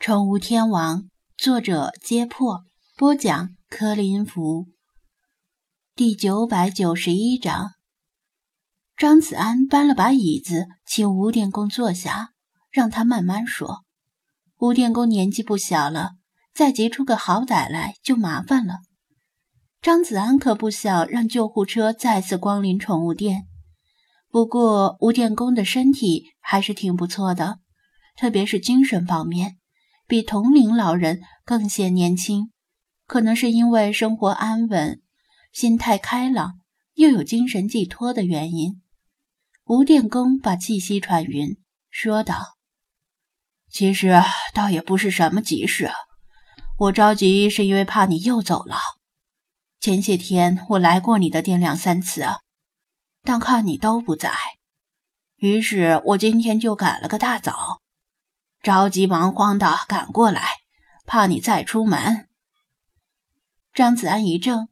宠物天王，作者：揭破，播讲：柯林福。第九百九十一章，张子安搬了把椅子，请吴电工坐下，让他慢慢说。吴电工年纪不小了，再急出个好歹来就麻烦了。张子安可不想让救护车再次光临宠物店。不过吴电工的身体还是挺不错的，特别是精神方面。比同龄老人更显年轻，可能是因为生活安稳、心态开朗，又有精神寄托的原因。吴电工把气息喘匀，说道：“其实倒也不是什么急事，我着急是因为怕你又走了。前些天我来过你的店两三次，但看你都不在，于是我今天就赶了个大早。”着急忙慌的赶过来，怕你再出门。张子安一怔，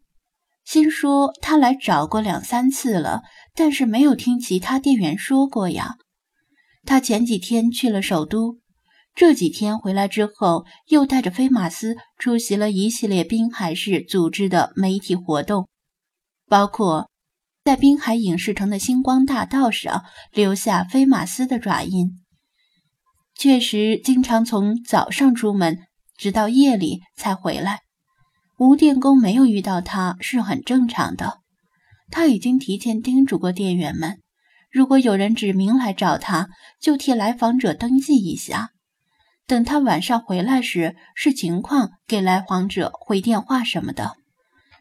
心说他来找过两三次了，但是没有听其他店员说过呀。他前几天去了首都，这几天回来之后，又带着飞马斯出席了一系列滨海市组织的媒体活动，包括在滨海影视城的星光大道上留下飞马斯的爪印。确实，经常从早上出门，直到夜里才回来。吴电工没有遇到他是很正常的。他已经提前叮嘱过店员们，如果有人指名来找他，就替来访者登记一下。等他晚上回来时，视情况给来访者回电话什么的。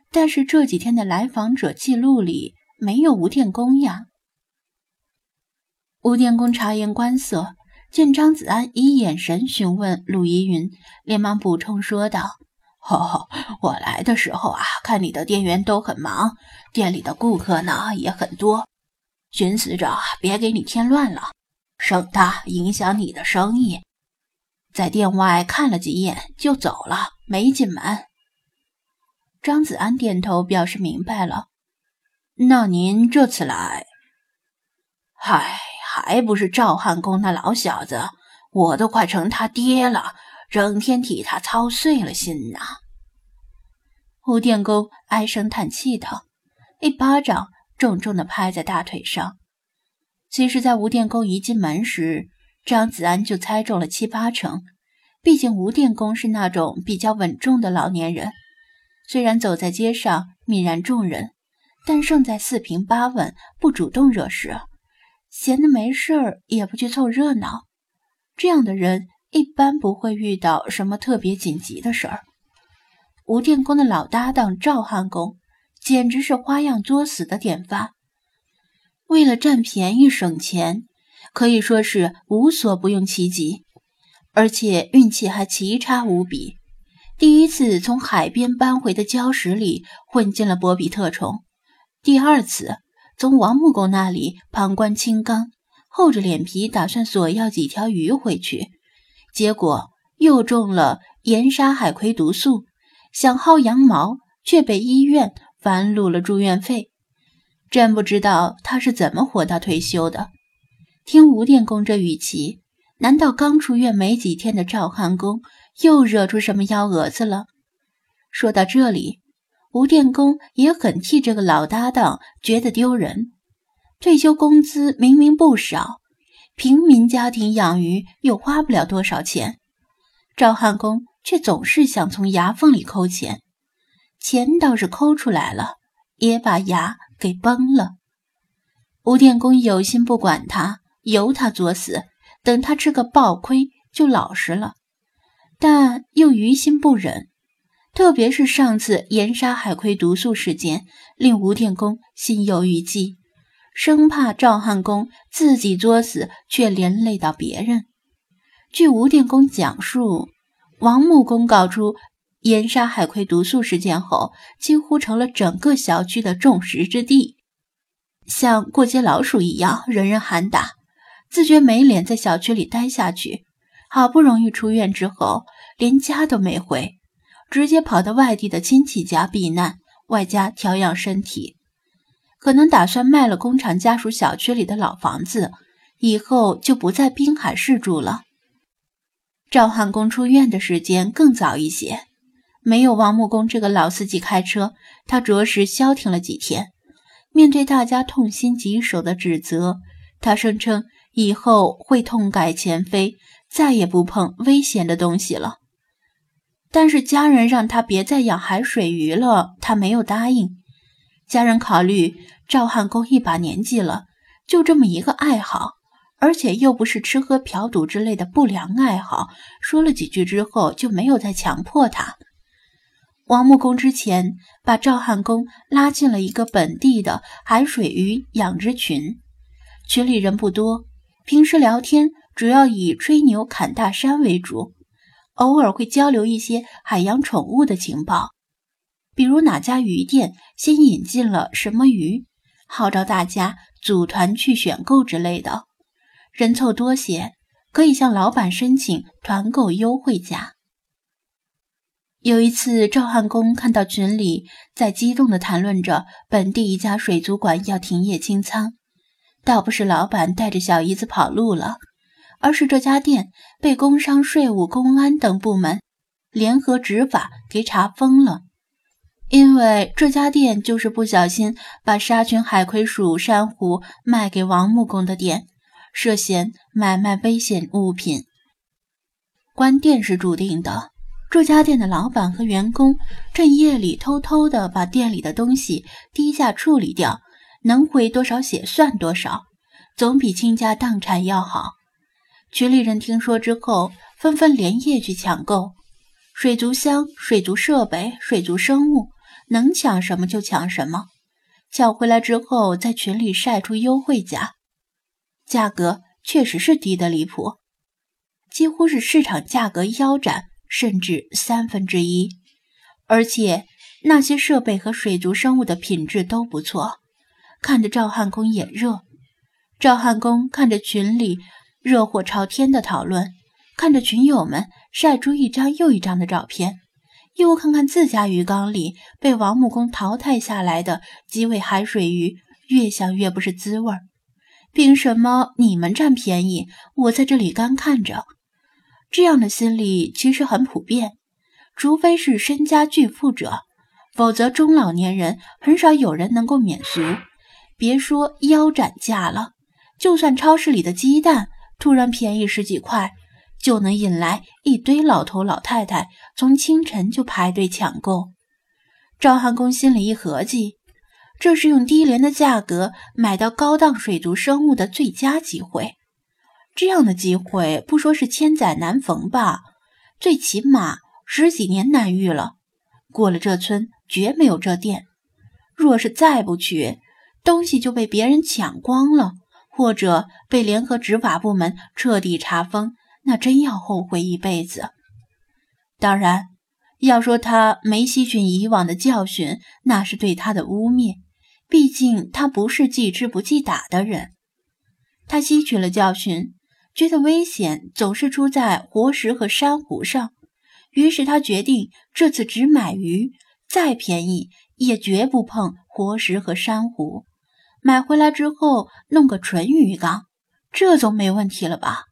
但是这几天的来访者记录里没有吴电工呀。吴电工察言观色。见张子安以眼神询问陆依云，连忙补充说道：“哦，我来的时候啊，看你的店员都很忙，店里的顾客呢也很多，寻思着别给你添乱了，省得影响你的生意，在店外看了几眼就走了，没进门。”张子安点头表示明白了。那您这次来，嗨。还不是赵汉公那老小子，我都快成他爹了，整天替他操碎了心呐。吴电工唉声叹气道，一巴掌重重的拍在大腿上。其实，在吴电工一进门时，张子安就猜中了七八成。毕竟，吴电工是那种比较稳重的老年人，虽然走在街上泯然众人，但胜在四平八稳，不主动惹事。闲的没事儿也不去凑热闹，这样的人一般不会遇到什么特别紧急的事儿。吴电工的老搭档赵汉公简直是花样作死的典范，为了占便宜省钱，可以说是无所不用其极，而且运气还奇差无比。第一次从海边搬回的礁石里混进了波比特虫，第二次。从王木工那里旁观青冈，厚着脸皮打算索要几条鱼回去，结果又中了盐沙海葵毒素，想薅羊毛却被医院反录了住院费。真不知道他是怎么活到退休的。听吴电工这语气，难道刚出院没几天的赵汉公又惹出什么幺蛾子了？说到这里。吴电工也很替这个老搭档觉得丢人，退休工资明明不少，平民家庭养鱼又花不了多少钱，赵汉公却总是想从牙缝里抠钱，钱倒是抠出来了，也把牙给崩了。吴电工有心不管他，由他作死，等他吃个暴亏就老实了，但又于心不忍。特别是上次盐沙海葵毒素事件，令吴电工心有余悸，生怕赵汉公自己作死，却连累到别人。据吴电工讲述，王木工搞出盐沙海葵毒素事件后，几乎成了整个小区的众矢之的，像过街老鼠一样，人人喊打，自觉没脸在小区里待下去。好不容易出院之后，连家都没回。直接跑到外地的亲戚家避难，外加调养身体，可能打算卖了工厂家属小区里的老房子，以后就不在滨海市住了。赵汉公出院的时间更早一些，没有王木工这个老司机开车，他着实消停了几天。面对大家痛心疾首的指责，他声称以后会痛改前非，再也不碰危险的东西了。但是家人让他别再养海水鱼了，他没有答应。家人考虑赵汉公一把年纪了，就这么一个爱好，而且又不是吃喝嫖赌之类的不良爱好，说了几句之后就没有再强迫他。王木工之前把赵汉公拉进了一个本地的海水鱼养殖群，群里人不多，平时聊天主要以吹牛侃大山为主。偶尔会交流一些海洋宠物的情报，比如哪家鱼店新引进了什么鱼，号召大家组团去选购之类的。人凑多些，可以向老板申请团购优惠价。有一次，赵汉公看到群里在激动地谈论着本地一家水族馆要停业清仓，倒不是老板带着小姨子跑路了。而是这家店被工商、税务、公安等部门联合执法给查封了，因为这家店就是不小心把沙群海葵属珊瑚卖给王木工的店，涉嫌买卖危险物品。关店是注定的，这家店的老板和员工趁夜里偷偷的把店里的东西低价处理掉，能回多少血算多少，总比倾家荡产要好。群里人听说之后，纷纷连夜去抢购水族箱、水族设备、水族生物，能抢什么就抢什么。抢回来之后，在群里晒出优惠价，价格确实是低得离谱，几乎是市场价格腰斩，甚至三分之一。而且那些设备和水族生物的品质都不错，看得赵汉公眼热。赵汉公看着群里。热火朝天的讨论，看着群友们晒出一张又一张的照片，又看看自家鱼缸里被王木工淘汰下来的几尾海水鱼，越想越不是滋味儿。凭什么你们占便宜，我在这里干看着？这样的心理其实很普遍，除非是身家巨富者，否则中老年人很少有人能够免俗。别说腰斩价了，就算超市里的鸡蛋。突然便宜十几块，就能引来一堆老头老太太从清晨就排队抢购。赵汉公心里一合计，这是用低廉的价格买到高档水族生物的最佳机会。这样的机会不说是千载难逢吧，最起码十几年难遇了。过了这村，绝没有这店。若是再不去，东西就被别人抢光了。或者被联合执法部门彻底查封，那真要后悔一辈子。当然，要说他没吸取以往的教训，那是对他的污蔑。毕竟他不是记吃不记打的人。他吸取了教训，觉得危险总是出在活石和珊瑚上，于是他决定这次只买鱼，再便宜也绝不碰活石和珊瑚。买回来之后弄个纯鱼缸，这总没问题了吧？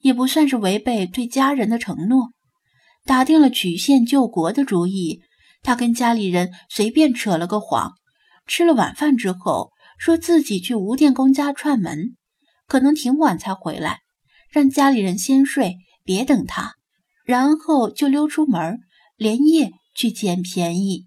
也不算是违背对家人的承诺。打定了曲线救国的主意，他跟家里人随便扯了个谎，吃了晚饭之后，说自己去吴电工家串门，可能挺晚才回来，让家里人先睡，别等他，然后就溜出门，连夜去捡便宜。